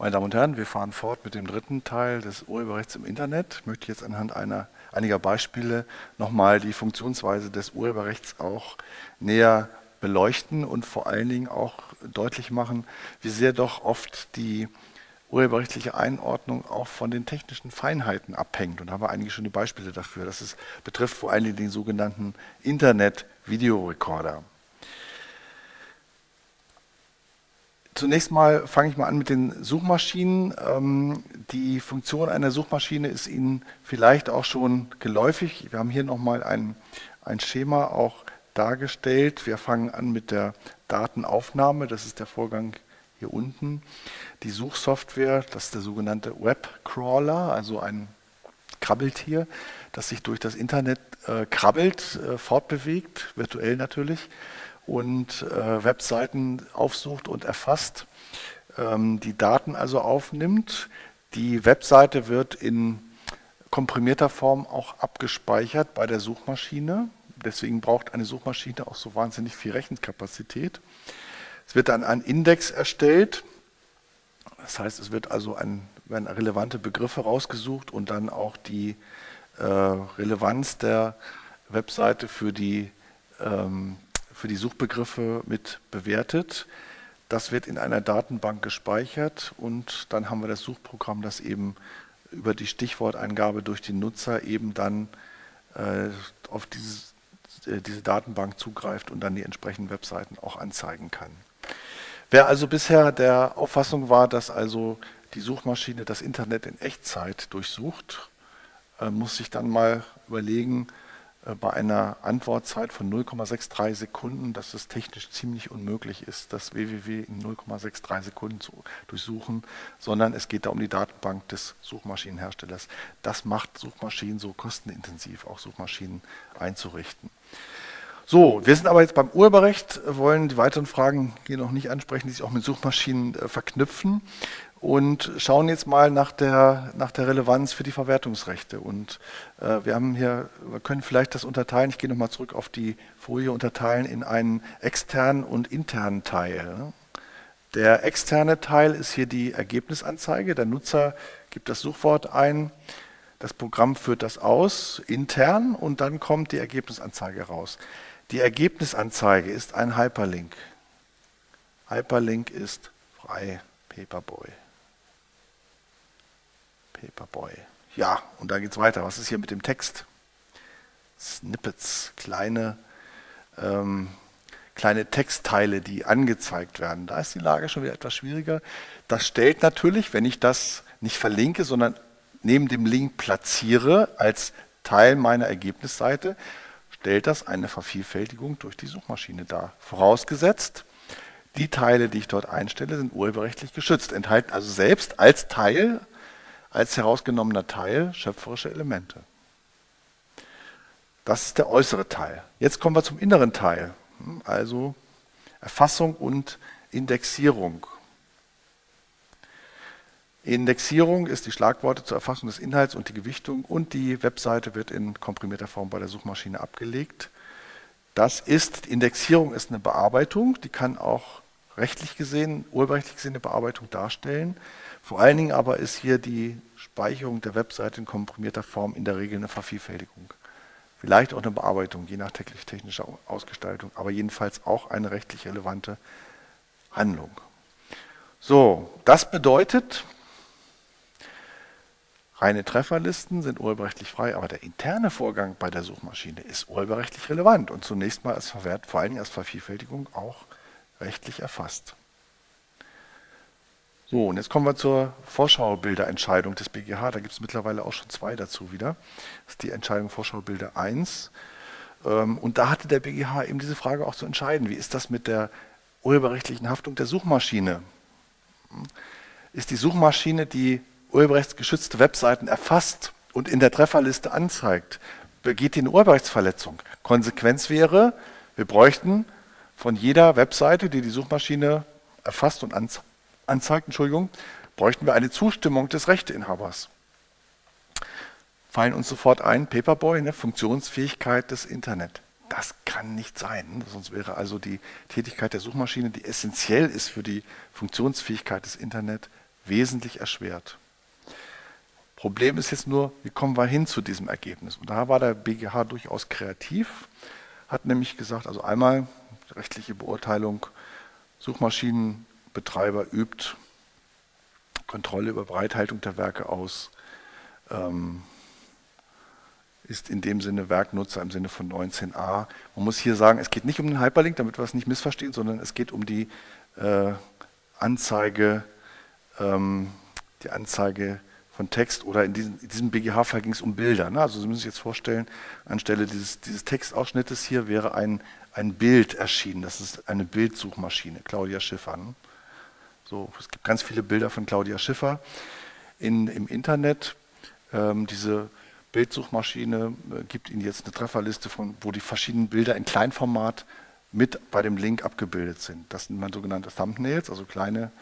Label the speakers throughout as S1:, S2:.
S1: Meine Damen und Herren, wir fahren fort mit dem dritten Teil des Urheberrechts im Internet. Ich möchte jetzt anhand einer, einiger Beispiele nochmal die Funktionsweise des Urheberrechts auch näher beleuchten und vor allen Dingen auch deutlich machen, wie sehr doch oft die urheberrechtliche Einordnung auch von den technischen Feinheiten abhängt. Und da haben wir einige schöne Beispiele dafür. Das ist, betrifft vor allen Dingen den sogenannten Internet-Videorekorder. Zunächst mal fange ich mal an mit den Suchmaschinen. Ähm, die Funktion einer Suchmaschine ist Ihnen vielleicht auch schon geläufig. Wir haben hier nochmal ein, ein Schema auch dargestellt. Wir fangen an mit der Datenaufnahme. Das ist der Vorgang hier unten. Die Suchsoftware, das ist der sogenannte Webcrawler, also ein Krabbeltier, das sich durch das Internet äh, krabbelt, äh, fortbewegt, virtuell natürlich und äh, Webseiten aufsucht und erfasst, ähm, die Daten also aufnimmt. Die Webseite wird in komprimierter Form auch abgespeichert bei der Suchmaschine. Deswegen braucht eine Suchmaschine auch so wahnsinnig viel Rechenkapazität. Es wird dann ein Index erstellt. Das heißt, es wird also ein, werden relevante Begriffe rausgesucht und dann auch die äh, Relevanz der Webseite für die ähm, für die Suchbegriffe mit bewertet. Das wird in einer Datenbank gespeichert und dann haben wir das Suchprogramm, das eben über die Stichworteingabe durch den Nutzer eben dann äh, auf dieses, äh, diese Datenbank zugreift und dann die entsprechenden Webseiten auch anzeigen kann. Wer also bisher der Auffassung war, dass also die Suchmaschine das Internet in Echtzeit durchsucht, äh, muss sich dann mal überlegen, bei einer Antwortzeit von 0,63 Sekunden, dass es technisch ziemlich unmöglich ist, das www in 0,63 Sekunden zu durchsuchen, sondern es geht da um die Datenbank des Suchmaschinenherstellers. Das macht Suchmaschinen so kostenintensiv, auch Suchmaschinen einzurichten. So, wir sind aber jetzt beim Urheberrecht, wollen die weiteren Fragen hier noch nicht ansprechen, die sich auch mit Suchmaschinen äh, verknüpfen und schauen jetzt mal nach der, nach der Relevanz für die Verwertungsrechte. Und äh, wir haben hier, wir können vielleicht das unterteilen, ich gehe nochmal zurück auf die Folie, unterteilen in einen externen und internen Teil. Der externe Teil ist hier die Ergebnisanzeige. Der Nutzer gibt das Suchwort ein, das Programm führt das aus, intern, und dann kommt die Ergebnisanzeige raus. Die Ergebnisanzeige ist ein Hyperlink. Hyperlink ist frei, Paperboy. Paperboy. Ja, und dann geht es weiter. Was ist hier mit dem Text? Snippets, kleine, ähm, kleine Textteile, die angezeigt werden. Da ist die Lage schon wieder etwas schwieriger. Das stellt natürlich, wenn ich das nicht verlinke, sondern neben dem Link platziere als Teil meiner Ergebnisseite, stellt das eine Vervielfältigung durch die Suchmaschine dar. Vorausgesetzt, die Teile, die ich dort einstelle, sind urheberrechtlich geschützt, enthalten also selbst als Teil als herausgenommener Teil schöpferische Elemente. Das ist der äußere Teil. Jetzt kommen wir zum inneren Teil, also Erfassung und Indexierung. Indexierung ist die Schlagworte zur Erfassung des Inhalts und die Gewichtung und die Webseite wird in komprimierter Form bei der Suchmaschine abgelegt. Das ist, Indexierung ist eine Bearbeitung, die kann auch rechtlich gesehen, urheberrechtlich gesehen eine Bearbeitung darstellen. Vor allen Dingen aber ist hier die Speicherung der Webseite in komprimierter Form in der Regel eine Vervielfältigung. Vielleicht auch eine Bearbeitung, je nach technischer Ausgestaltung, aber jedenfalls auch eine rechtlich relevante Handlung. So, das bedeutet, reine Trefferlisten sind urheberrechtlich frei, aber der interne Vorgang bei der Suchmaschine ist urheberrechtlich relevant und zunächst mal als Verwert, vor allen Dingen als Vervielfältigung auch rechtlich erfasst. So, und jetzt kommen wir zur Vorschaubilderentscheidung des BGH. Da gibt es mittlerweile auch schon zwei dazu wieder. Das ist die Entscheidung Vorschaubilder 1. Ähm, und da hatte der BGH eben diese Frage auch zu entscheiden. Wie ist das mit der urheberrechtlichen Haftung der Suchmaschine? Ist die Suchmaschine, die urheberrechtsgeschützte Webseiten erfasst und in der Trefferliste anzeigt, begeht die eine Urheberrechtsverletzung? Konsequenz wäre, wir bräuchten von jeder Webseite, die die Suchmaschine erfasst und anzeigt, anzeigt, Entschuldigung, bräuchten wir eine Zustimmung des Rechteinhabers. Fallen uns sofort ein, Paperboy, eine Funktionsfähigkeit des Internet. Das kann nicht sein, sonst wäre also die Tätigkeit der Suchmaschine, die essentiell ist für die Funktionsfähigkeit des Internet, wesentlich erschwert. Problem ist jetzt nur, wie kommen wir hin zu diesem Ergebnis? Und da war der BGH durchaus kreativ, hat nämlich gesagt, also einmal rechtliche Beurteilung, Suchmaschinenbetreiber übt Kontrolle über Bereithaltung der Werke aus, ähm, ist in dem Sinne Werknutzer im Sinne von 19a. Man muss hier sagen, es geht nicht um den Hyperlink, damit wir es nicht missverstehen, sondern es geht um die äh, Anzeige, ähm, die Anzeige von Text oder in diesem, diesem BGH-Fall ging es um Bilder. Ne? Also Sie müssen sich jetzt vorstellen, anstelle dieses, dieses Textausschnittes hier wäre ein, ein Bild erschienen. Das ist eine Bildsuchmaschine, Claudia Schiffer. Ne? So, es gibt ganz viele Bilder von Claudia Schiffer in, im Internet. Ähm, diese Bildsuchmaschine äh, gibt Ihnen jetzt eine Trefferliste von, wo die verschiedenen Bilder in Kleinformat mit bei dem Link abgebildet sind. Das sind dann sogenannte Thumbnails, also kleine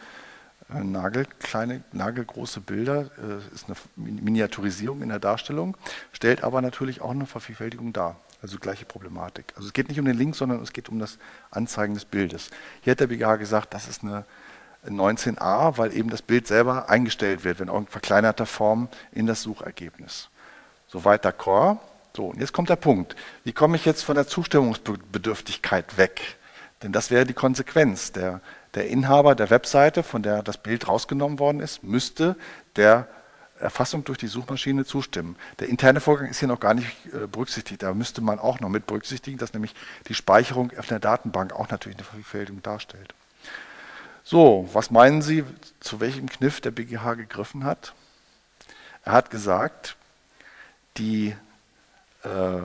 S1: äh, Nagel, kleine, nagelgroße Bilder, äh, ist eine Miniaturisierung in der Darstellung, stellt aber natürlich auch eine Vervielfältigung dar. Also gleiche Problematik. Also es geht nicht um den Link, sondern es geht um das Anzeigen des Bildes. Hier hat der BGH gesagt, das ist eine 19a, weil eben das Bild selber eingestellt wird, wenn auch in verkleinerter Form in das Suchergebnis. Soweit d'accord. So, und jetzt kommt der Punkt. Wie komme ich jetzt von der Zustimmungsbedürftigkeit weg? Denn das wäre die Konsequenz. Der der Inhaber der Webseite, von der das Bild rausgenommen worden ist, müsste der Erfassung durch die Suchmaschine zustimmen. Der interne Vorgang ist hier noch gar nicht äh, berücksichtigt. Da müsste man auch noch mit berücksichtigen, dass nämlich die Speicherung auf der Datenbank auch natürlich eine Vervielfältigung darstellt. So, was meinen Sie, zu welchem Kniff der BGH gegriffen hat? Er hat gesagt, die, äh,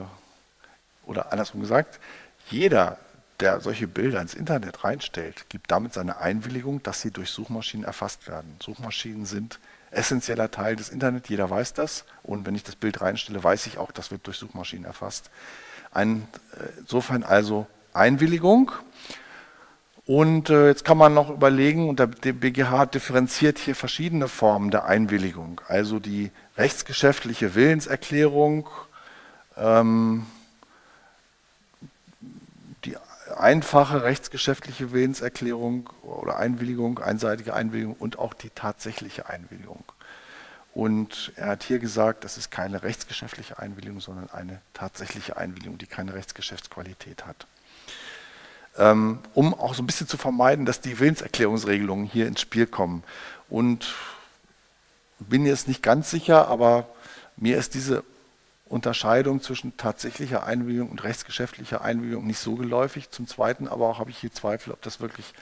S1: oder andersrum gesagt, jeder der solche Bilder ins Internet reinstellt, gibt damit seine Einwilligung, dass sie durch Suchmaschinen erfasst werden. Suchmaschinen sind essentieller Teil des Internet, jeder weiß das. Und wenn ich das Bild reinstelle, weiß ich auch, das wird durch Suchmaschinen erfasst. Ein, äh, insofern also Einwilligung. Und äh, jetzt kann man noch überlegen, und der BGH differenziert hier verschiedene Formen der Einwilligung. Also die rechtsgeschäftliche Willenserklärung, ähm, einfache rechtsgeschäftliche Willenserklärung oder Einwilligung, einseitige Einwilligung und auch die tatsächliche Einwilligung. Und er hat hier gesagt, das ist keine rechtsgeschäftliche Einwilligung, sondern eine tatsächliche Einwilligung, die keine Rechtsgeschäftsqualität hat. Ähm, um auch so ein bisschen zu vermeiden, dass die Willenserklärungsregelungen hier ins Spiel kommen. Und bin jetzt nicht ganz sicher, aber mir ist diese Unterscheidung zwischen tatsächlicher Einwilligung und rechtsgeschäftlicher Einwilligung nicht so geläufig. Zum Zweiten aber auch habe ich hier Zweifel, ob das wirklich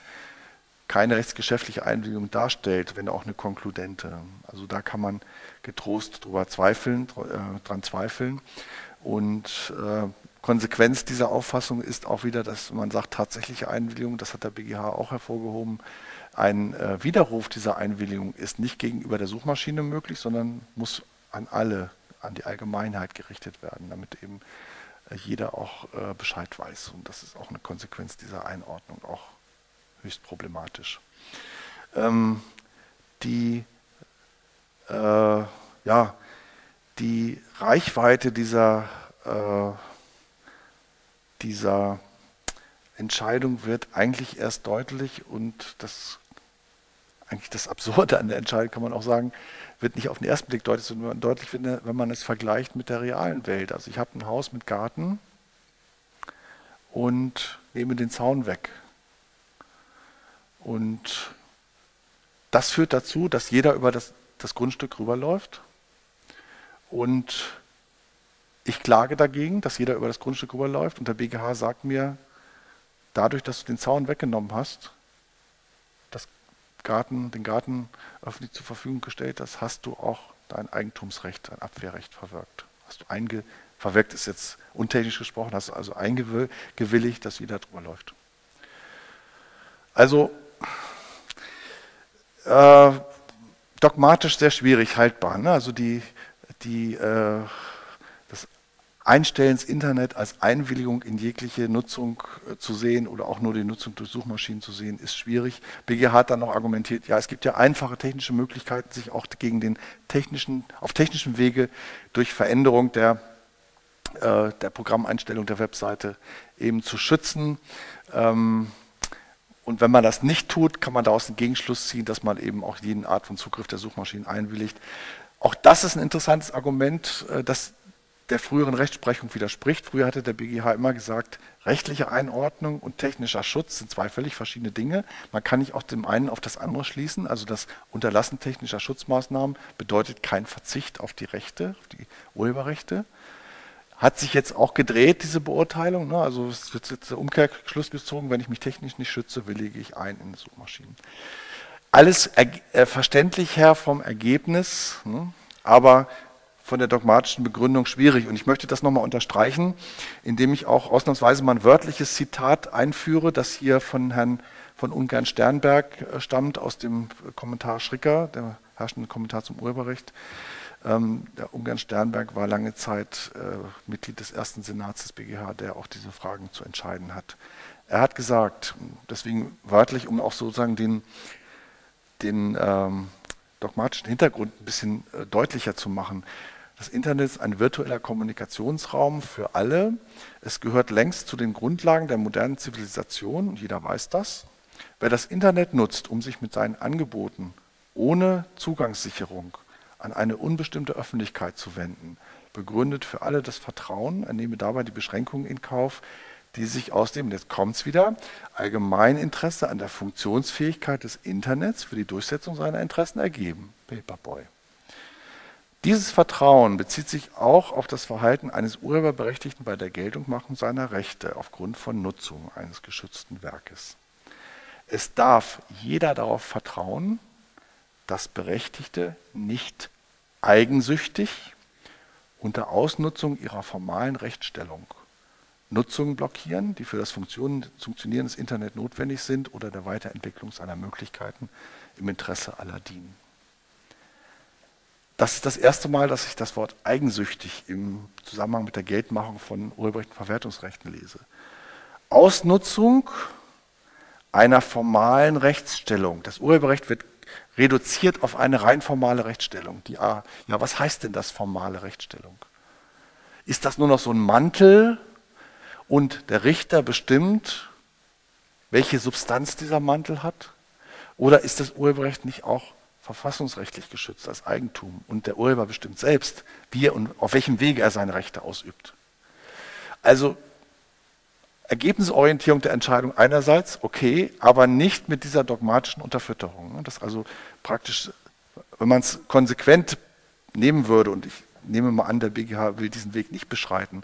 S1: keine rechtsgeschäftliche Einwilligung darstellt, wenn auch eine konkludente. Also da kann man getrost drüber zweifeln, äh, dran zweifeln. Und äh, Konsequenz dieser Auffassung ist auch wieder, dass man sagt, tatsächliche Einwilligung, das hat der BGH auch hervorgehoben, ein äh, Widerruf dieser Einwilligung ist nicht gegenüber der Suchmaschine möglich, sondern muss an alle an die Allgemeinheit gerichtet werden, damit eben äh, jeder auch äh, Bescheid weiß. Und das ist auch eine Konsequenz dieser Einordnung, auch höchst problematisch. Ähm, die, äh, ja, die Reichweite dieser, äh, dieser Entscheidung wird eigentlich erst deutlich und das eigentlich das Absurde an der Entscheidung kann man auch sagen, wird nicht auf den ersten Blick deutlich, sondern deutlich, wenn man es vergleicht mit der realen Welt. Also ich habe ein Haus mit Garten und nehme den Zaun weg. Und das führt dazu, dass jeder über das, das Grundstück rüberläuft. Und ich klage dagegen, dass jeder über das Grundstück rüberläuft. Und der BGH sagt mir, dadurch, dass du den Zaun weggenommen hast, Garten, den Garten öffentlich zur Verfügung gestellt hast, hast du auch dein Eigentumsrecht, dein Abwehrrecht verwirkt. Hast du einge verwirkt ist jetzt untechnisch gesprochen, hast du also eingewilligt, dass wieder drüber läuft. Also äh, dogmatisch sehr schwierig haltbar. Ne? Also die, die äh, Einstellen ins Internet als Einwilligung in jegliche Nutzung äh, zu sehen oder auch nur die Nutzung durch Suchmaschinen zu sehen, ist schwierig. BGH hat dann noch argumentiert, ja, es gibt ja einfache technische Möglichkeiten, sich auch gegen den technischen, auf technischem Wege durch Veränderung der, äh, der Programmeinstellung der Webseite eben zu schützen. Ähm, Und wenn man das nicht tut, kann man daraus einen Gegenschluss ziehen, dass man eben auch jeden Art von Zugriff der Suchmaschinen einwilligt. Auch das ist ein interessantes Argument, äh, das der früheren Rechtsprechung widerspricht. Früher hatte der BGH immer gesagt, rechtliche Einordnung und technischer Schutz sind zwei völlig verschiedene Dinge. Man kann nicht aus dem einen auf das andere schließen. Also das Unterlassen technischer Schutzmaßnahmen bedeutet kein Verzicht auf die Rechte, auf die Urheberrechte. Hat sich jetzt auch gedreht, diese Beurteilung. Ne? Also es wird jetzt der Umkehrschluss gezogen, wenn ich mich technisch nicht schütze, willige ich ein in Suchmaschinen. Alles äh, verständlich her vom Ergebnis, ne? aber von der dogmatischen Begründung schwierig. Und ich möchte das nochmal unterstreichen, indem ich auch ausnahmsweise mal ein wörtliches Zitat einführe, das hier von Herrn von Ungern Sternberg äh, stammt, aus dem Kommentar Schricker, der herrschende Kommentar zum Urheberrecht. Ähm, der Ungarn Sternberg war lange Zeit äh, Mitglied des ersten Senats des BGH, der auch diese Fragen zu entscheiden hat. Er hat gesagt, deswegen wörtlich, um auch sozusagen den, den ähm, dogmatischen Hintergrund ein bisschen äh, deutlicher zu machen. Das Internet ist ein virtueller Kommunikationsraum für alle. Es gehört längst zu den Grundlagen der modernen Zivilisation und jeder weiß das. Wer das Internet nutzt, um sich mit seinen Angeboten ohne Zugangssicherung an eine unbestimmte Öffentlichkeit zu wenden, begründet für alle das Vertrauen, er nehme dabei die Beschränkungen in Kauf, die sich aus dem, jetzt kommt es wieder, Allgemeininteresse an der Funktionsfähigkeit des Internets für die Durchsetzung seiner Interessen ergeben. Paperboy. Dieses Vertrauen bezieht sich auch auf das Verhalten eines Urheberberechtigten bei der Geltungmachung seiner Rechte aufgrund von Nutzung eines geschützten Werkes. Es darf jeder darauf vertrauen, dass Berechtigte nicht eigensüchtig unter Ausnutzung ihrer formalen Rechtsstellung Nutzungen blockieren, die für das Funktionieren des Internet notwendig sind oder der Weiterentwicklung seiner Möglichkeiten im Interesse aller dienen. Das ist das erste Mal, dass ich das Wort eigensüchtig im Zusammenhang mit der Geldmachung von Urheberrechten Verwertungsrechten lese. Ausnutzung einer formalen Rechtsstellung. Das Urheberrecht wird reduziert auf eine rein formale Rechtsstellung. Die, ja, was heißt denn das formale Rechtsstellung? Ist das nur noch so ein Mantel und der Richter bestimmt, welche Substanz dieser Mantel hat? Oder ist das Urheberrecht nicht auch verfassungsrechtlich geschützt als Eigentum und der Urheber bestimmt selbst, wie er und auf welchem Wege er seine Rechte ausübt? Also Ergebnisorientierung der Entscheidung einerseits, okay, aber nicht mit dieser dogmatischen Unterfütterung. Das also praktisch, wenn man es konsequent nehmen würde, und ich nehme mal an, der BGH will diesen Weg nicht beschreiten,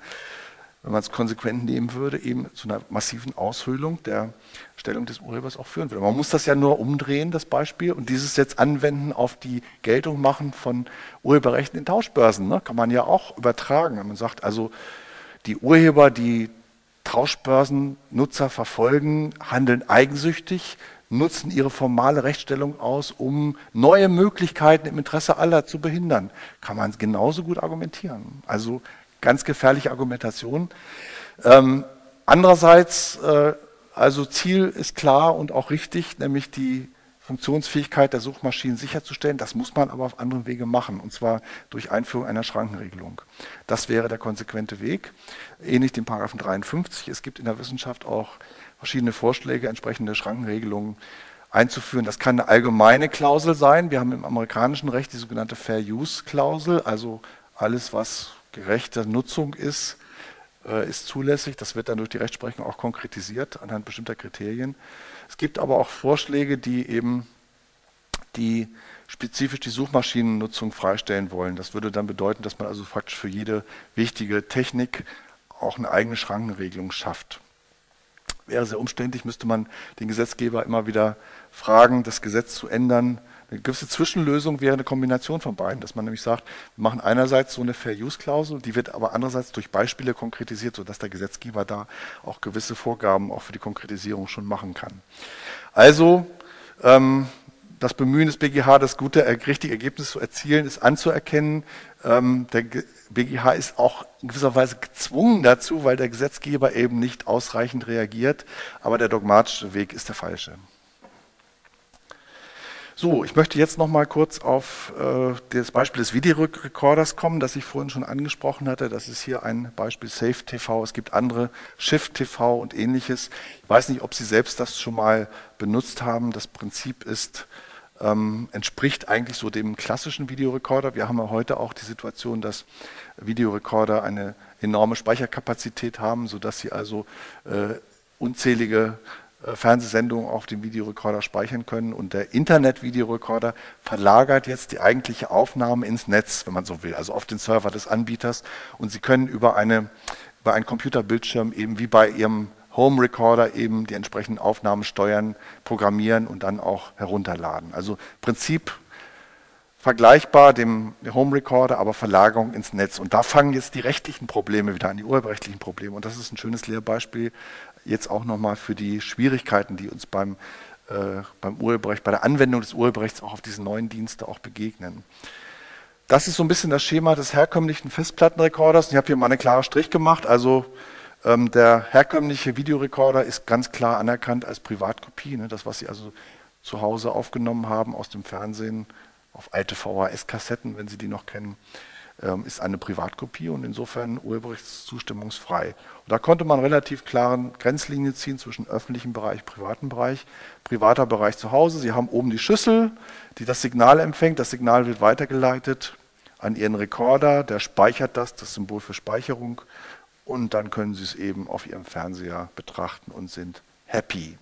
S1: wenn man es konsequent nehmen würde, eben zu einer massiven Aushöhlung der Stellung des Urhebers auch führen würde. Man muss das ja nur umdrehen, das Beispiel, und dieses jetzt anwenden auf die Geltung machen von Urheberrechten in Tauschbörsen. Ne? Kann man ja auch übertragen. Wenn man sagt, also die Urheber, die Tauschbörsennutzer verfolgen, handeln eigensüchtig, nutzen ihre formale Rechtsstellung aus, um neue Möglichkeiten im Interesse aller zu behindern. Kann man genauso gut argumentieren. Also ganz gefährliche Argumentation. Ähm, andererseits, äh, also Ziel ist klar und auch richtig, nämlich die Funktionsfähigkeit der Suchmaschinen sicherzustellen. Das muss man aber auf anderen Wege machen, und zwar durch Einführung einer Schrankenregelung. Das wäre der konsequente Weg. Ähnlich dem Paragraphen 53. Es gibt in der Wissenschaft auch verschiedene Vorschläge, entsprechende Schrankenregelungen einzuführen. Das kann eine allgemeine Klausel sein. Wir haben im amerikanischen Recht die sogenannte Fair Use Klausel, also alles, was gerechte Nutzung ist, äh, ist zulässig. Das wird dann durch die Rechtsprechung auch konkretisiert anhand bestimmter Kriterien. Es gibt aber auch Vorschläge, die eben die spezifisch die Suchmaschinennutzung freistellen wollen. Das würde dann bedeuten, dass man also praktisch für jede wichtige Technik auch eine eigene Schrankenregelung schafft. Wäre sehr umständlich, müsste man den Gesetzgeber immer wieder fragen, das Gesetz zu ändern, eine gewisse Zwischenlösung wäre eine Kombination von beiden, dass man nämlich sagt, wir machen einerseits so eine Fair-Use-Klausel, die wird aber andererseits durch Beispiele konkretisiert, sodass der Gesetzgeber da auch gewisse Vorgaben auch für die Konkretisierung schon machen kann. Also ähm, das Bemühen des BGH, das gute, richtige Ergebnis zu erzielen, ist anzuerkennen. Ähm, der BGH ist auch in gewisser Weise gezwungen dazu, weil der Gesetzgeber eben nicht ausreichend reagiert. Aber der dogmatische Weg ist der falsche. So, ich möchte jetzt noch mal kurz auf äh, das Beispiel des Videorekorders kommen, das ich vorhin schon angesprochen hatte. Das ist hier ein Beispiel Safe TV. Es gibt andere Shift TV und ähnliches. Ich weiß nicht, ob Sie selbst das schon mal benutzt haben. Das Prinzip ist, ähm, entspricht eigentlich so dem klassischen Videorekorder. Wir haben ja heute auch die Situation, dass Videorekorder eine enorme Speicherkapazität haben, sodass sie also äh, unzählige äh, Fernsehsendungen auf dem Videorekorder speichern können. Und der Internet-Videorekorder verlagert jetzt die eigentliche Aufnahme ins Netz, wenn man so will, also auf den Server des Anbieters. Und Sie können über, eine, über einen Computerbildschirm eben wie bei Ihrem Home Recorder eben die entsprechenden Aufnahmen steuern, programmieren und dann auch herunterladen. Also Prinzip vergleichbar dem Home Recorder, aber Verlagerung ins Netz. Und da fangen jetzt die rechtlichen Probleme wieder an, die urheberrechtlichen Probleme. Und das ist ein schönes Lehrbeispiel jetzt auch nochmal für die Schwierigkeiten, die uns beim, äh, beim Urheberrecht, bei der Anwendung des Urheberrechts auch auf diese neuen Dienste auch begegnen. Das ist so ein bisschen das Schema des herkömmlichen Festplattenrekorders. Ich habe hier mal einen klaren Strich gemacht. Also ähm, der herkömmliche Videorekorder ist ganz klar anerkannt als Privatkopie. Ne? Das, was Sie also zu Hause aufgenommen haben aus dem Fernsehen, auf alte VHS-Kassetten, wenn Sie die noch kennen, ähm, ist eine Privatkopie und insofern urheberrechtszustimmungsfrei. Und da konnte man relativ klaren Grenzlinien ziehen zwischen öffentlichem Bereich, privatem Bereich, privater Bereich zu Hause. Sie haben oben die Schüssel, die das Signal empfängt. Das Signal wird weitergeleitet an Ihren Rekorder, der speichert das, das Symbol für Speicherung, und dann können Sie es eben auf Ihrem Fernseher betrachten und sind happy.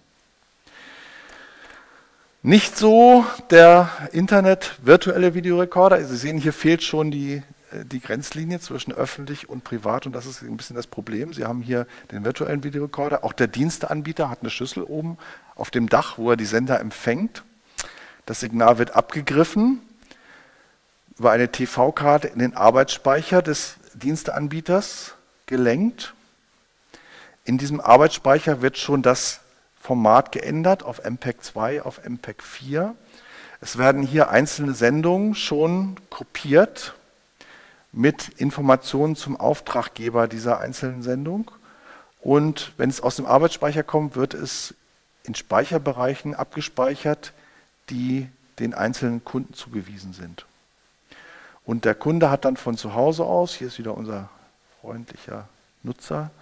S1: Nicht so der Internet virtuelle Videorekorder. Sie sehen, hier fehlt schon die äh, die Grenzlinie zwischen öffentlich und privat und das ist ein bisschen das Problem. Sie haben hier den virtuellen Videorekorder. Auch der Diensteanbieter hat eine Schüssel oben auf dem Dach, wo er die Sender empfängt. Das Signal wird abgegriffen über eine TV-Karte in den Arbeitsspeicher des Diensteanbieters gelenkt. In diesem Arbeitsspeicher wird schon das Format geändert auf MPEG 2, auf MPEG 4. Es werden hier einzelne Sendungen schon kopiert mit Informationen zum Auftraggeber dieser einzelnen Sendung. Und wenn es aus dem Arbeitsspeicher kommt, wird es in Speicherbereichen abgespeichert, die den einzelnen Kunden zugewiesen sind. Und der Kunde hat dann von zu Hause aus, hier ist wieder unser freundlicher Nutzer,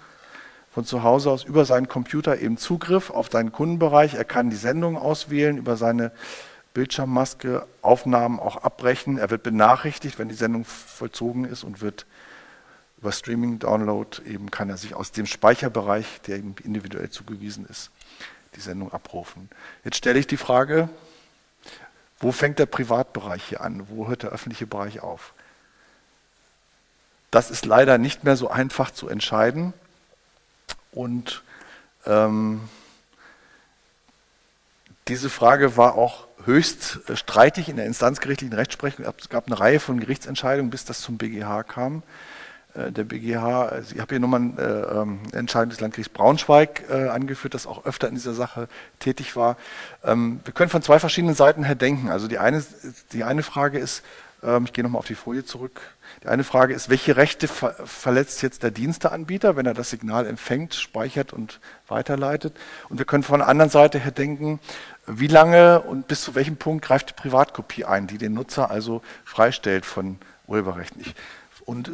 S1: von zu Hause aus über seinen Computer eben Zugriff auf seinen Kundenbereich. Er kann die Sendung auswählen über seine Bildschirmmaske Aufnahmen auch abbrechen. Er wird benachrichtigt, wenn die Sendung vollzogen ist und wird über Streaming-Download eben kann er sich aus dem Speicherbereich, der ihm individuell zugewiesen ist, die Sendung abrufen. Jetzt stelle ich die Frage, wo fängt der Privatbereich hier an? Wo hört der öffentliche Bereich auf? Das ist leider nicht mehr so einfach zu entscheiden. Und ähm, diese Frage war auch höchst äh, streitig in der instanzgerichtlichen Rechtsprechung. Es gab eine Reihe von Gerichtsentscheidungen, bis das zum BGH kam. Äh, der BGH, also ich habe hier nochmal eine äh, ähm, Entscheidung des Landgerichts Braunschweig angeführt, das auch öfter in dieser Sache tätig war. Ähm, wir können von zwei verschiedenen Seiten her denken. Also die eine, die eine Frage ist, ich gehe nochmal auf die Folie zurück. Die eine Frage ist, welche Rechte verletzt jetzt der Diensteanbieter, wenn er das Signal empfängt, speichert und weiterleitet? Und wir können von der anderen Seite her denken, wie lange und bis zu welchem Punkt greift die Privatkopie ein, die den Nutzer also freistellt von Urheberrechten? Ich, und äh,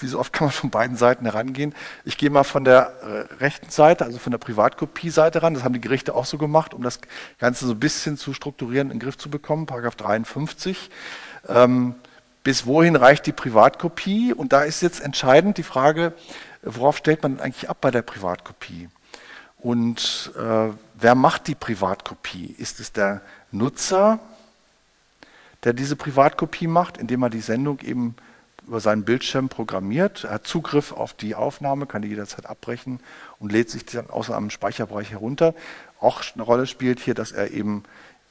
S1: wie so oft kann man von beiden Seiten herangehen. Ich gehe mal von der äh, rechten Seite, also von der Privatkopie-Seite ran. Das haben die Gerichte auch so gemacht, um das Ganze so ein bisschen zu strukturieren, in den Griff zu bekommen. Paragraph 53. Ähm, bis wohin reicht die Privatkopie? Und da ist jetzt entscheidend die Frage, worauf stellt man eigentlich ab bei der Privatkopie? Und äh, wer macht die Privatkopie? Ist es der Nutzer, der diese Privatkopie macht, indem er die Sendung eben über seinen Bildschirm programmiert. Er hat Zugriff auf die Aufnahme, kann die jederzeit abbrechen und lädt sich dann aus einem Speicherbereich herunter. Auch eine Rolle spielt hier, dass er eben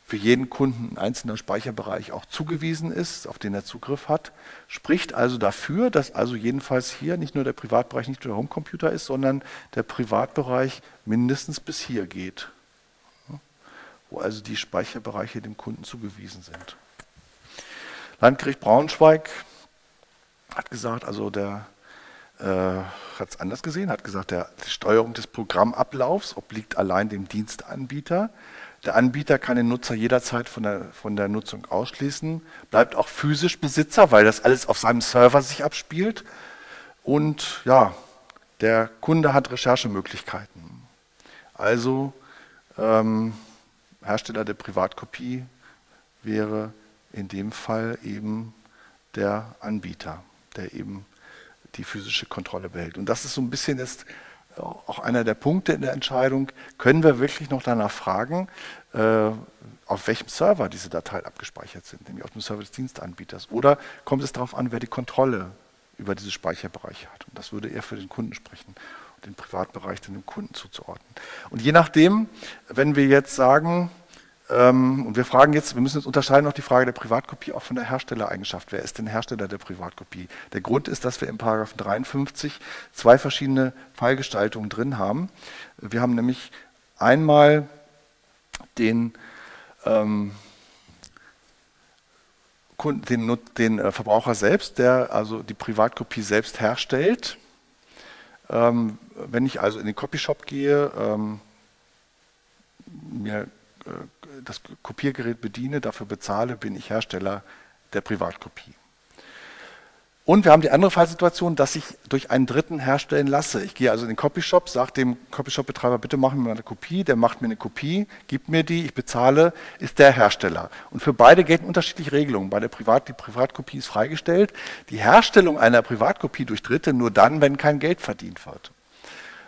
S1: für jeden Kunden ein einzelner Speicherbereich auch zugewiesen ist, auf den er Zugriff hat. Spricht also dafür, dass also jedenfalls hier nicht nur der Privatbereich, nicht nur der Homecomputer ist, sondern der Privatbereich mindestens bis hier geht, wo also die Speicherbereiche dem Kunden zugewiesen sind. Landgericht Braunschweig hat gesagt, also der äh, hat es anders gesehen, hat gesagt, der, die Steuerung des Programmablaufs obliegt allein dem Dienstanbieter. Der Anbieter kann den Nutzer jederzeit von der, von der Nutzung ausschließen, bleibt auch physisch Besitzer, weil das alles auf seinem Server sich abspielt. Und ja, der Kunde hat Recherchemöglichkeiten. Also ähm, Hersteller der Privatkopie wäre in dem Fall eben der Anbieter, der eben die physische Kontrolle behält. Und das ist so ein bisschen jetzt auch einer der Punkte in der Entscheidung, können wir wirklich noch danach fragen, äh, auf welchem Server diese Dateien abgespeichert sind, nämlich auf dem Server des Dienstanbieters. Oder kommt es darauf an, wer die Kontrolle über diese Speicherbereiche hat. Und das würde eher für den Kunden sprechen, den Privatbereich dem Kunden zuzuordnen. Und je nachdem, wenn wir jetzt sagen, und wir fragen jetzt, wir müssen jetzt unterscheiden noch die Frage der Privatkopie auch von der Herstellereigenschaft. Wer ist denn Hersteller der Privatkopie? Der Grund ist, dass wir im Paragraphen 53 zwei verschiedene Fallgestaltungen drin haben. Wir haben nämlich einmal den, ähm, den, den äh, Verbraucher selbst, der also die Privatkopie selbst herstellt. Ähm, wenn ich also in den Copyshop gehe, ähm, mir das Kopiergerät bediene, dafür bezahle, bin ich Hersteller der Privatkopie. Und wir haben die andere Fallsituation, dass ich durch einen Dritten herstellen lasse. Ich gehe also in den Copyshop, sage dem Copyshop-Betreiber, bitte machen mir eine Kopie. Der macht mir eine Kopie, gibt mir die, ich bezahle, ist der Hersteller. Und für beide gelten unterschiedliche Regelungen. Bei der Privat, die Privatkopie ist freigestellt. Die Herstellung einer Privatkopie durch Dritte nur dann, wenn kein Geld verdient wird.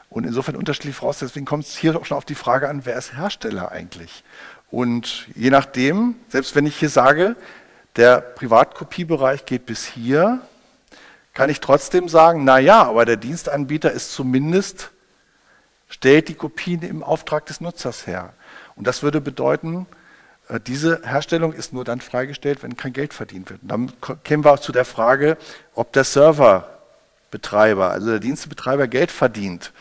S1: Und insofern unterschiedlich voraus. Deswegen kommt es hier auch schon auf die Frage an, wer ist Hersteller eigentlich? Und je nachdem, selbst wenn ich hier sage, der Privatkopiebereich geht bis hier, kann ich trotzdem sagen, na ja, aber der Dienstanbieter ist zumindest, stellt die Kopien im Auftrag des Nutzers her. Und das würde bedeuten, äh, diese Herstellung ist nur dann freigestellt, wenn kein Geld verdient wird. Und dann kämen wir auch zu der Frage, ob der Serverbetreiber, also der Dienstebetreiber Geld verdient.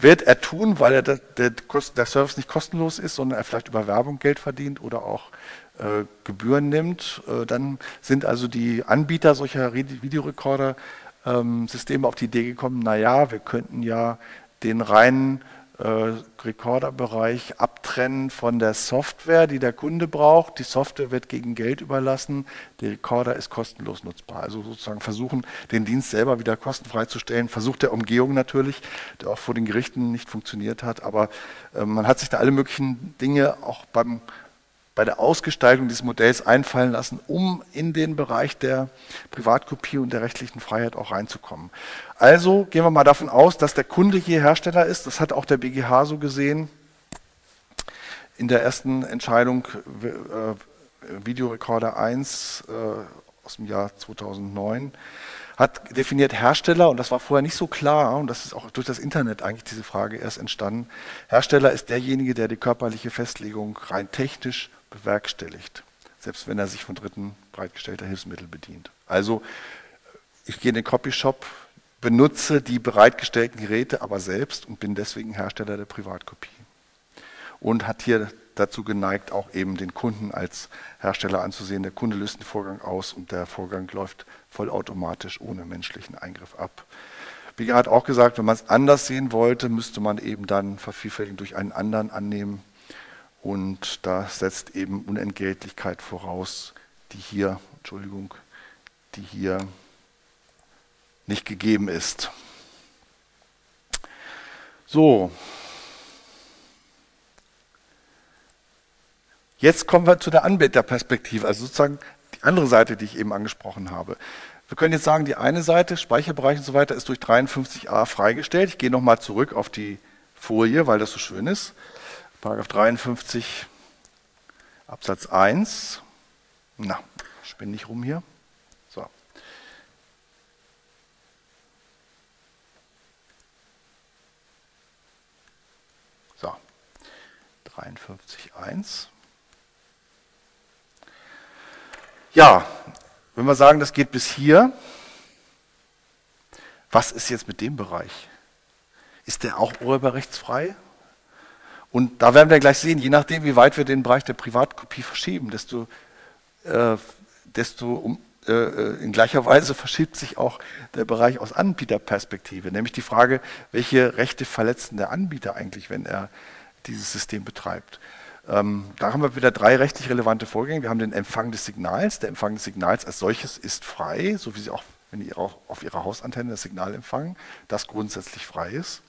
S1: Wird er tun, weil er der, der, der Service nicht kostenlos ist, sondern er vielleicht über Werbung Geld verdient oder auch äh, Gebühren nimmt. Äh, dann sind also die Anbieter solcher Videorekorder-Systeme ähm, auf die Idee gekommen, naja, wir könnten ja den reinen äh, Rekorderbereich abtrennen von der Software, die der Kunde braucht. Die Software wird gegen Geld überlassen, der Rekorder ist kostenlos nutzbar. Also sozusagen versuchen, den Dienst selber wieder kostenfrei zu stellen. Versuch der Umgehung natürlich, der auch vor den Gerichten nicht funktioniert hat. Aber äh, man hat sich da alle möglichen Dinge auch beim bei der Ausgestaltung dieses Modells einfallen lassen, um in den Bereich der Privatkopie und der rechtlichen Freiheit auch reinzukommen. Also gehen wir mal davon aus, dass der Kunde hier Hersteller ist. Das hat auch der BGH so gesehen in der ersten Entscheidung äh, Videorekorder 1 äh, aus dem Jahr 2009 hat definiert Hersteller, und das war vorher nicht so klar, und das ist auch durch das Internet eigentlich diese Frage erst entstanden. Hersteller ist derjenige, der die körperliche Festlegung rein technisch bewerkstelligt, selbst wenn er sich von dritten bereitgestellter Hilfsmittel bedient. Also ich gehe in den Copyshop, benutze die bereitgestellten Geräte aber selbst und bin deswegen Hersteller der Privatkopie. Und hat hier dazu geneigt, auch eben den Kunden als Hersteller anzusehen. Der Kunde löst den Vorgang aus und der Vorgang läuft vollautomatisch ohne menschlichen Eingriff ab. BGH hat auch gesagt, wenn man es anders sehen wollte, müsste man eben dann Vervielfältigung durch einen anderen annehmen. Und da setzt eben Unentgeltlichkeit voraus, die hier, Entschuldigung, die hier nicht gegeben ist. So. Jetzt kommen wir zu der Anbieterperspektive, also sozusagen die andere Seite, die ich eben angesprochen habe. Wir können jetzt sagen, die eine Seite, Speicherbereich und so weiter, ist durch 53a freigestellt. Ich gehe nochmal zurück auf die Folie, weil das so schön ist. Paragraph 53 Absatz 1. Na, spinne ich rum hier. So. So. 53.1. Ja, wenn wir sagen, das geht bis hier, was ist jetzt mit dem Bereich? Ist der auch urheberrechtsfrei? Und da werden wir gleich sehen, je nachdem, wie weit wir den Bereich der Privatkopie verschieben, desto, äh, desto um, äh, äh, in gleicher Weise verschiebt sich auch der Bereich aus Anbieterperspektive, nämlich die Frage, welche Rechte verletzen der Anbieter eigentlich, wenn er dieses System betreibt. Ähm, da haben wir wieder drei rechtlich relevante Vorgänge. Wir haben den Empfang des Signals. Der Empfang des Signals als solches ist frei, so wie Sie auch, wenn Sie auf Ihrer Hausantenne das Signal empfangen, das grundsätzlich frei ist.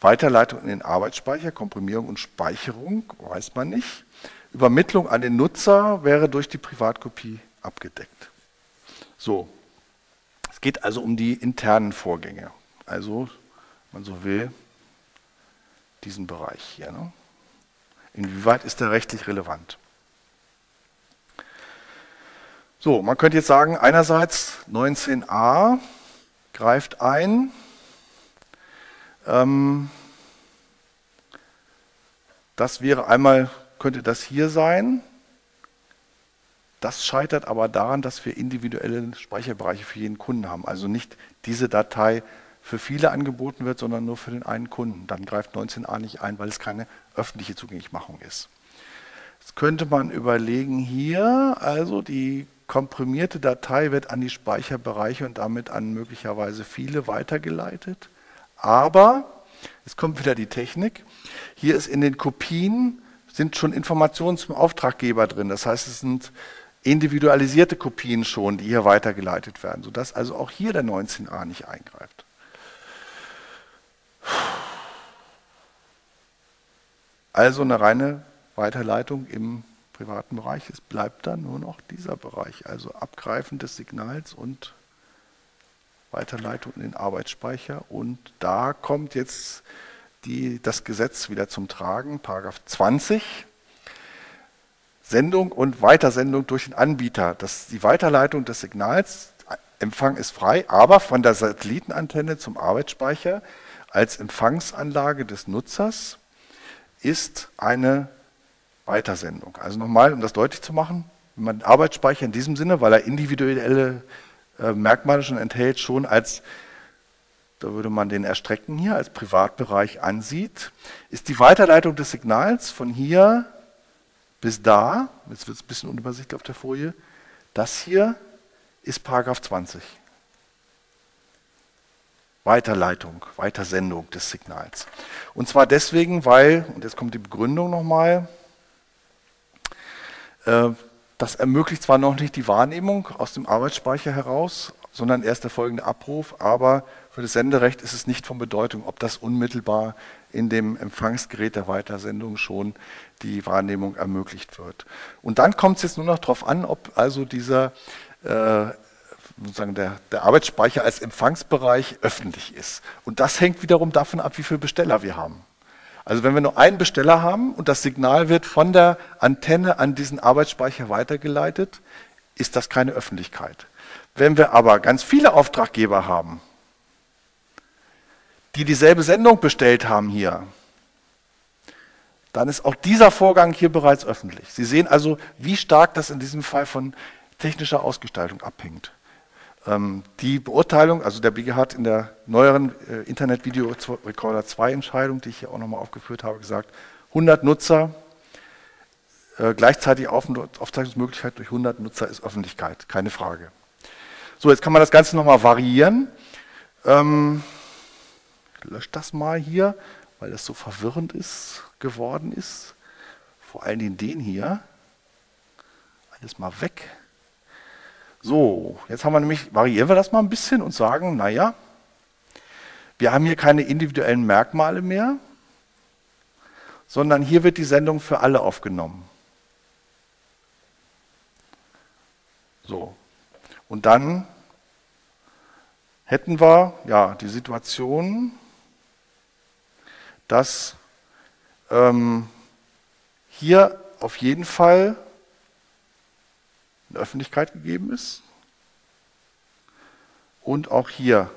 S1: Weiterleitung in den Arbeitsspeicher, Komprimierung und Speicherung, weiß man nicht. Übermittlung an den Nutzer wäre durch die Privatkopie abgedeckt. So, es geht also um die internen Vorgänge. Also, wenn man so will, diesen Bereich hier. Ne? Inwieweit ist der rechtlich relevant? So, man könnte jetzt sagen, einerseits 19a greift ein. Ähm, das wäre einmal, könnte das hier sein. Das scheitert aber daran, dass wir individuelle Speicherbereiche für jeden Kunden haben. Also nicht diese Datei für viele angeboten wird, sondern nur für den einen Kunden. Dann greift 19a nicht ein, weil es keine öffentliche Zugänglichmachung ist. Jetzt könnte man überlegen, hier, also die komprimierte Datei wird an die Speicherbereiche und damit an möglicherweise viele weitergeleitet. Aber, es kommt wieder die Technik, hier ist in den Kopien sind schon Informationen zum Auftraggeber drin. Das heißt, es sind individualisierte Kopien schon, die hier weitergeleitet werden, sodass also auch hier der 19a nicht eingreift. Also eine reine Weiterleitung im privaten Bereich. Es bleibt dann nur noch dieser Bereich, also Abgreifen des Signals und Weiterleitung in den Arbeitsspeicher. Und da kommt jetzt die, das Gesetz wieder zum Tragen, Paragraph 20. Sendung und Weitersendung durch den Anbieter. Das, die Weiterleitung des Signals, Empfang ist frei, aber von der Satellitenantenne zum Arbeitsspeicher als Empfangsanlage des Nutzers ist eine Weitersendung. Also nochmal, um das deutlich zu machen, wenn man Arbeitsspeicher in diesem Sinne, weil er individuelle äh, Merkmale schon enthält, schon als, da würde man den erstrecken hier, als Privatbereich ansieht, ist die Weiterleitung des Signals von hier bis da, jetzt wird es ein bisschen unübersichtlich auf der Folie, das hier ist Paragraph 20. Weiterleitung, Weitersendung des Signals. Und zwar deswegen, weil, und jetzt kommt die Begründung nochmal, äh, das ermöglicht zwar noch nicht die Wahrnehmung aus dem Arbeitsspeicher heraus, sondern erst der folgende Abruf, aber für das Senderecht ist es nicht von Bedeutung, ob das unmittelbar in dem Empfangsgerät der Weitersendung schon die Wahrnehmung ermöglicht wird. Und dann kommt es jetzt nur noch darauf an, ob also dieser äh, sozusagen der, der Arbeitsspeicher als Empfangsbereich öffentlich ist. Und das hängt wiederum davon ab, wie viele Besteller wir haben. Also wenn wir nur einen Besteller haben und das Signal wird von der Antenne an diesen Arbeitsspeicher weitergeleitet, ist das keine Öffentlichkeit. Wenn wir aber ganz viele Auftraggeber haben, die dieselbe Sendung bestellt haben hier, dann ist auch dieser Vorgang hier bereits öffentlich. Sie sehen also, wie stark das in diesem Fall von technischer Ausgestaltung abhängt. Ähm, die Beurteilung, also der BGH hat in der neueren äh, Internet Video Recorder 2 Entscheidung, die ich hier auch nochmal aufgeführt habe, gesagt, 100 Nutzer, äh, gleichzeitig Aufzeichnungsmöglichkeit durch 100 Nutzer ist Öffentlichkeit, keine Frage. So, jetzt kann man das Ganze nochmal variieren. Ähm, ich lösche das mal hier, weil das so verwirrend ist, geworden ist. Vor allen Dingen den hier. Alles mal weg. So, jetzt haben wir nämlich, variieren wir das mal ein bisschen und sagen, naja, wir haben hier keine individuellen Merkmale mehr, sondern hier wird die Sendung für alle aufgenommen. So, und dann hätten wir ja die Situation, dass ähm, hier auf jeden Fall in Öffentlichkeit gegeben ist und auch hier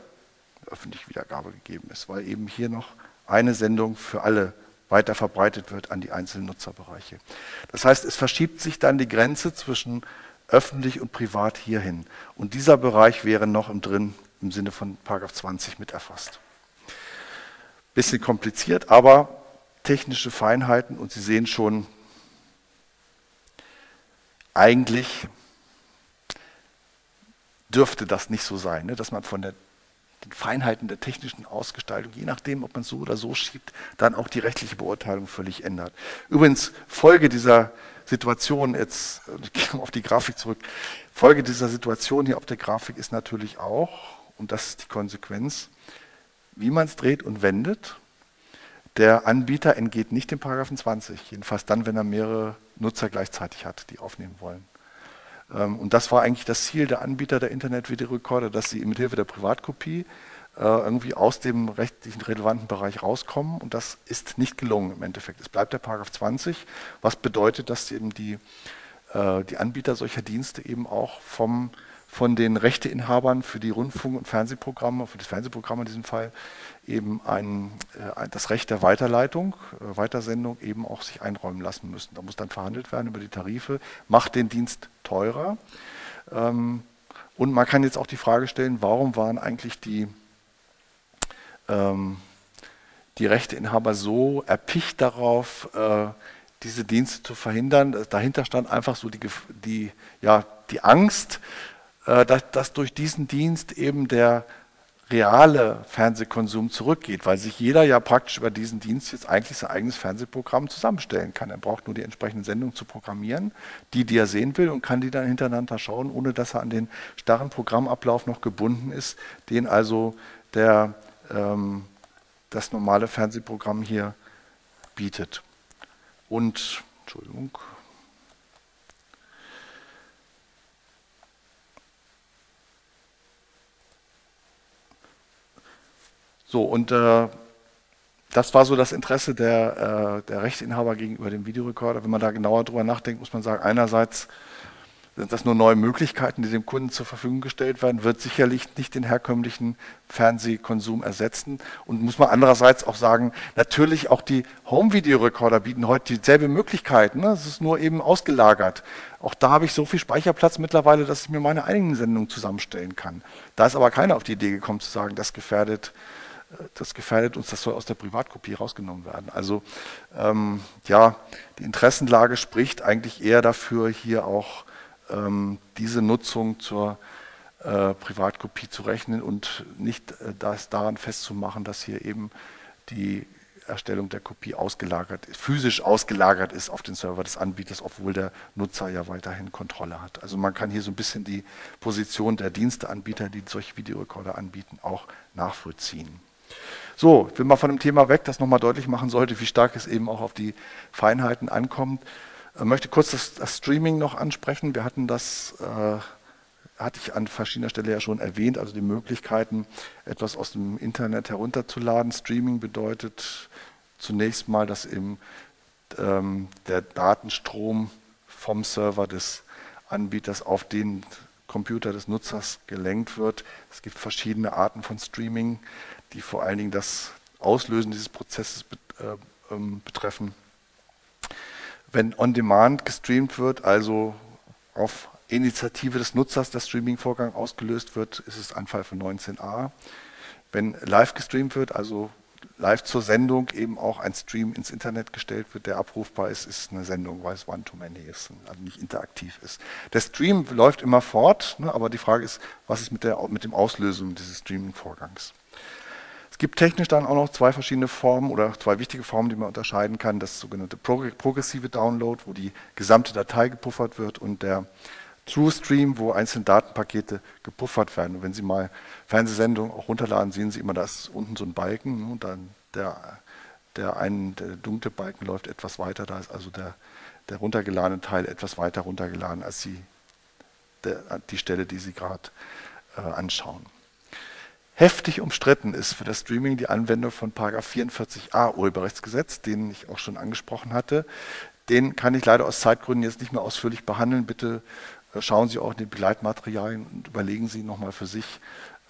S1: eine öffentliche Wiedergabe gegeben ist, weil eben hier noch eine Sendung für alle weiter verbreitet wird an die einzelnen Nutzerbereiche. Das heißt, es verschiebt sich dann die Grenze zwischen öffentlich und privat hierhin. Und dieser Bereich wäre noch im drin im Sinne von 20 mit erfasst. Bisschen kompliziert, aber technische Feinheiten und Sie sehen schon, eigentlich dürfte das nicht so sein, ne? dass man von der den Feinheiten der technischen Ausgestaltung, je nachdem, ob man so oder so schiebt, dann auch die rechtliche Beurteilung völlig ändert. Übrigens, Folge dieser Situation, jetzt gehe auf die Grafik zurück, Folge dieser Situation hier auf der Grafik ist natürlich auch, und das ist die Konsequenz, wie man es dreht und wendet, der Anbieter entgeht nicht dem Paragraphen 20, jedenfalls dann, wenn er mehrere Nutzer gleichzeitig hat, die aufnehmen wollen. Ähm, und das war eigentlich das Ziel der Anbieter der Internet-Videorekorder, dass sie mit Hilfe der Privatkopie äh, irgendwie aus dem rechtlichen relevanten Bereich rauskommen. Und das ist nicht gelungen im Endeffekt. Es bleibt der Paragraph 20, was bedeutet, dass eben die, äh, die Anbieter solcher Dienste eben auch vom, von den Rechteinhabern für die Rundfunk- und Fernsehprogramme, für das Fernsehprogramm in diesem Fall, eben ein, äh, das Recht der Weiterleitung, äh, Weitersendung eben auch sich einräumen lassen müssen. Da muss dann verhandelt werden über die Tarife, macht den Dienst teurer. Ähm, und man kann jetzt auch die Frage stellen, warum waren eigentlich die, ähm, die Rechteinhaber so erpicht darauf, äh, diese Dienste zu verhindern? Dahinter stand einfach so die, die, ja, die Angst, dass, dass durch diesen Dienst eben der reale Fernsehkonsum zurückgeht, weil sich jeder ja praktisch über diesen Dienst jetzt eigentlich sein eigenes Fernsehprogramm zusammenstellen kann. Er braucht nur die entsprechenden Sendungen zu programmieren, die, die er sehen will und kann die dann hintereinander schauen, ohne dass er an den starren Programmablauf noch gebunden ist, den also der, ähm, das normale Fernsehprogramm hier bietet. Und, Entschuldigung, So, und äh, das war so das Interesse der, äh, der Rechteinhaber gegenüber dem Videorekorder. Wenn man da genauer drüber nachdenkt, muss man sagen, einerseits sind das nur neue Möglichkeiten, die dem Kunden zur Verfügung gestellt werden, wird sicherlich nicht den herkömmlichen Fernsehkonsum ersetzen. Und muss man andererseits auch sagen, natürlich auch die Home-Video-Recorder bieten heute dieselbe Möglichkeit. Ne? Es ist nur eben ausgelagert. Auch da habe ich so viel Speicherplatz mittlerweile, dass ich mir meine eigenen Sendungen zusammenstellen kann. Da ist aber keiner auf die Idee gekommen zu sagen, das gefährdet das gefährdet uns, das soll aus der Privatkopie rausgenommen werden. Also ähm, ja, die Interessenlage spricht eigentlich eher dafür, hier auch ähm, diese Nutzung zur äh, Privatkopie zu rechnen und nicht äh, das daran festzumachen, dass hier eben die Erstellung der Kopie ausgelagert physisch ausgelagert ist auf den Server des Anbieters, obwohl der Nutzer ja weiterhin Kontrolle hat. Also man kann hier so ein bisschen die Position der Diensteanbieter, die solche Videorekorder anbieten, auch nachvollziehen. So, ich will mal von dem Thema weg, das nochmal deutlich machen sollte, wie stark es eben auch auf die Feinheiten ankommt. Ich möchte kurz das, das Streaming noch ansprechen. Wir hatten das, äh, hatte ich an verschiedener Stelle ja schon erwähnt, also die Möglichkeiten, etwas aus dem Internet herunterzuladen. Streaming bedeutet zunächst mal, dass eben ähm, der Datenstrom vom Server des Anbieters auf den Computer des Nutzers gelenkt wird. Es gibt verschiedene Arten von Streaming die vor allen Dingen das Auslösen dieses Prozesses äh, ähm, betreffen. Wenn on-demand gestreamt wird, also auf Initiative des Nutzers der Streaming-Vorgang ausgelöst wird, ist es Anfall von 19a. Wenn live gestreamt wird, also live zur Sendung eben auch ein Stream ins Internet gestellt wird, der abrufbar ist, ist eine Sendung, weil es One-to-Many ist, also nicht interaktiv ist. Der Stream läuft immer fort, ne, aber die Frage ist, was ist mit, der, mit dem Auslösen dieses Streaming-Vorgangs? Gibt technisch dann auch noch zwei verschiedene Formen oder zwei wichtige Formen, die man unterscheiden kann. Das sogenannte progressive Download, wo die gesamte Datei gepuffert wird und der True Stream, wo einzelne Datenpakete gepuffert werden. Und wenn Sie mal Fernsehsendungen auch runterladen, sehen Sie immer, da ist unten so ein Balken ne, und dann der, der, ein, der dunkle Balken läuft etwas weiter. Da ist also der, der runtergeladene Teil etwas weiter runtergeladen als die, der, die Stelle, die Sie gerade äh, anschauen. Heftig umstritten ist für das Streaming die Anwendung von 44a Urheberrechtsgesetz, den ich auch schon angesprochen hatte. Den kann ich leider aus Zeitgründen jetzt nicht mehr ausführlich behandeln. Bitte äh, schauen Sie auch in den Begleitmaterialien und überlegen Sie nochmal für sich,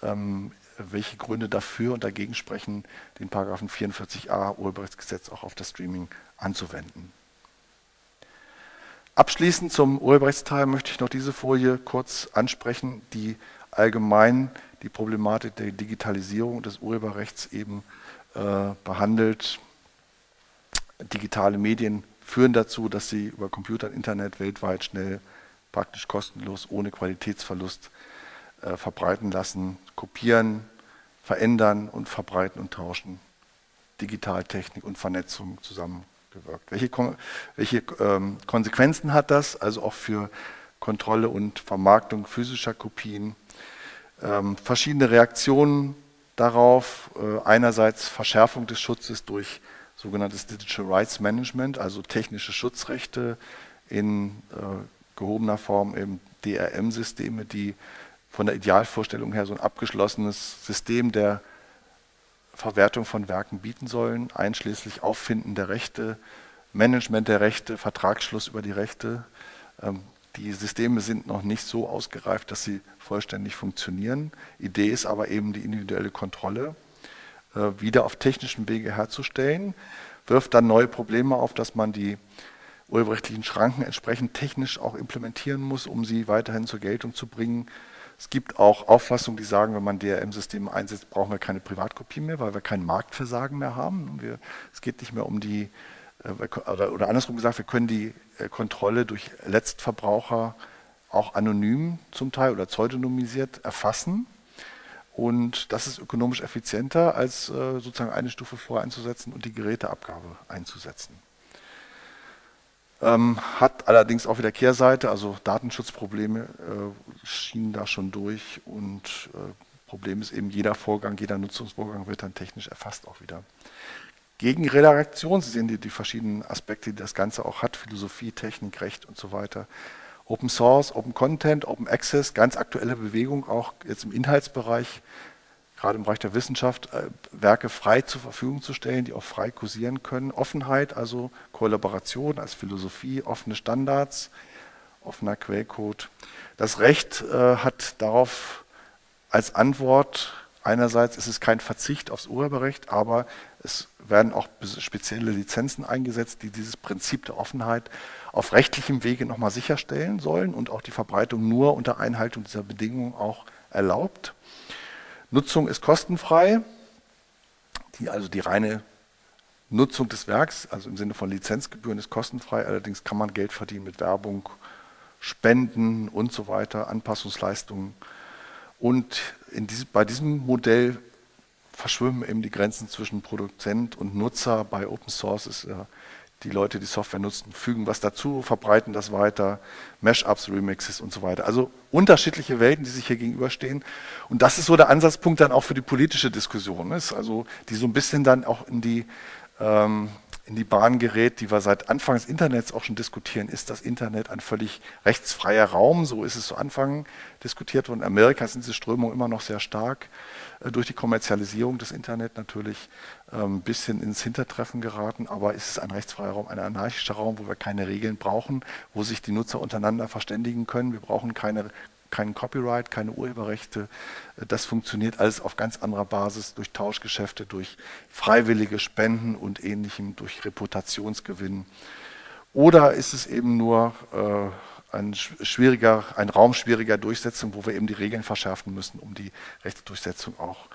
S1: ähm, welche Gründe dafür und dagegen sprechen, den Paragraphen 44a Urheberrechtsgesetz auch auf das Streaming anzuwenden. Abschließend zum Urheberrechtsteil möchte ich noch diese Folie kurz ansprechen, die allgemein die Problematik der Digitalisierung des Urheberrechts eben äh, behandelt. Digitale Medien führen dazu, dass sie über Computer und Internet weltweit schnell, praktisch kostenlos, ohne Qualitätsverlust äh, verbreiten lassen. Kopieren verändern und verbreiten und tauschen. Digitaltechnik und Vernetzung zusammengewirkt. Welche, welche ähm, Konsequenzen hat das? Also auch für Kontrolle und Vermarktung physischer Kopien. Ähm, verschiedene Reaktionen darauf. Äh, einerseits Verschärfung des Schutzes durch sogenanntes Digital Rights Management, also technische Schutzrechte in äh, gehobener Form eben DRM-Systeme, die von der Idealvorstellung her so ein abgeschlossenes System der Verwertung von Werken bieten sollen, einschließlich Auffinden der Rechte, Management der Rechte, Vertragsschluss über die Rechte. Ähm, die Systeme sind noch nicht so ausgereift, dass sie vollständig funktionieren. Idee ist aber eben die individuelle Kontrolle äh, wieder auf technischem Wege herzustellen, wirft dann neue Probleme auf, dass man die urheberrechtlichen Schranken entsprechend technisch auch implementieren muss, um sie weiterhin zur Geltung zu bringen. Es gibt auch Auffassungen, die sagen, wenn man DRM-Systeme einsetzt, brauchen wir keine Privatkopie mehr, weil wir kein Marktversagen mehr haben. Wir, es geht nicht mehr um die, oder, oder andersrum gesagt, wir können die äh, Kontrolle durch Letztverbraucher auch anonym zum Teil oder pseudonymisiert erfassen. Und das ist ökonomisch effizienter, als äh, sozusagen eine Stufe vorher einzusetzen und die Geräteabgabe einzusetzen. Ähm, hat allerdings auch wieder Kehrseite, also Datenschutzprobleme äh, schienen da schon durch und äh, Problem ist eben, jeder Vorgang, jeder Nutzungsvorgang wird dann technisch erfasst auch wieder. Gegenreaktion, Sie sehen die, die verschiedenen Aspekte, die das Ganze auch hat, Philosophie, Technik, Recht und so weiter. Open Source, Open Content, Open Access, ganz aktuelle Bewegung auch jetzt im Inhaltsbereich gerade im Bereich der Wissenschaft, äh, Werke frei zur Verfügung zu stellen, die auch frei kursieren können. Offenheit, also Kollaboration als Philosophie, offene Standards, offener Quellcode. Das Recht äh, hat darauf als Antwort, einerseits ist es kein Verzicht aufs Urheberrecht, aber es werden auch spezielle Lizenzen eingesetzt, die dieses Prinzip der Offenheit auf rechtlichem Wege nochmal sicherstellen sollen und auch die Verbreitung nur unter Einhaltung dieser Bedingungen auch erlaubt. Nutzung ist kostenfrei, die, also die reine Nutzung des Werks, also im Sinne von Lizenzgebühren, ist kostenfrei. Allerdings kann man Geld verdienen mit Werbung, Spenden und so weiter, Anpassungsleistungen. Und diesem, bei diesem Modell verschwimmen eben die Grenzen zwischen Produzent und Nutzer. Bei Open Source ist ja die Leute, die Software nutzen, fügen was dazu, verbreiten das weiter, Mashups, Remixes und so weiter. Also unterschiedliche Welten, die sich hier gegenüberstehen. Und das ist so der Ansatzpunkt dann auch für die politische Diskussion, ist also die so ein bisschen dann auch in die ähm, in die Bahn gerät, die wir seit Anfang des Internets auch schon diskutieren. Ist das Internet ein völlig rechtsfreier Raum? So ist es zu Anfang diskutiert worden. In Amerika sind diese Strömungen immer noch sehr stark äh, durch die Kommerzialisierung des Internet natürlich ein ähm, bisschen ins Hintertreffen geraten. Aber ist es ein rechtsfreier Raum, ein anarchischer Raum, wo wir keine Regeln brauchen, wo sich die Nutzer untereinander verständigen können? Wir brauchen keine kein Copyright, keine Urheberrechte. Das funktioniert alles auf ganz anderer Basis durch Tauschgeschäfte, durch freiwillige Spenden und ähnlichem, durch Reputationsgewinn. Oder ist es eben nur äh, ein, schwieriger, ein Raum schwieriger Durchsetzung, wo wir eben die Regeln verschärfen müssen, um die Rechtsdurchsetzung auch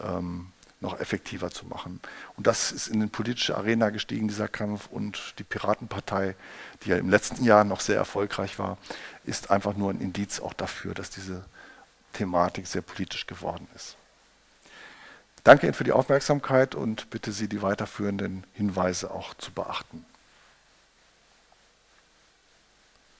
S1: ähm, noch effektiver zu machen. Und das ist in die politische Arena gestiegen, dieser Kampf. Und die Piratenpartei, die ja im letzten Jahr noch sehr erfolgreich war, ist einfach nur ein Indiz auch dafür, dass diese Thematik sehr politisch geworden ist. Danke Ihnen für die Aufmerksamkeit und bitte Sie, die weiterführenden Hinweise auch zu beachten.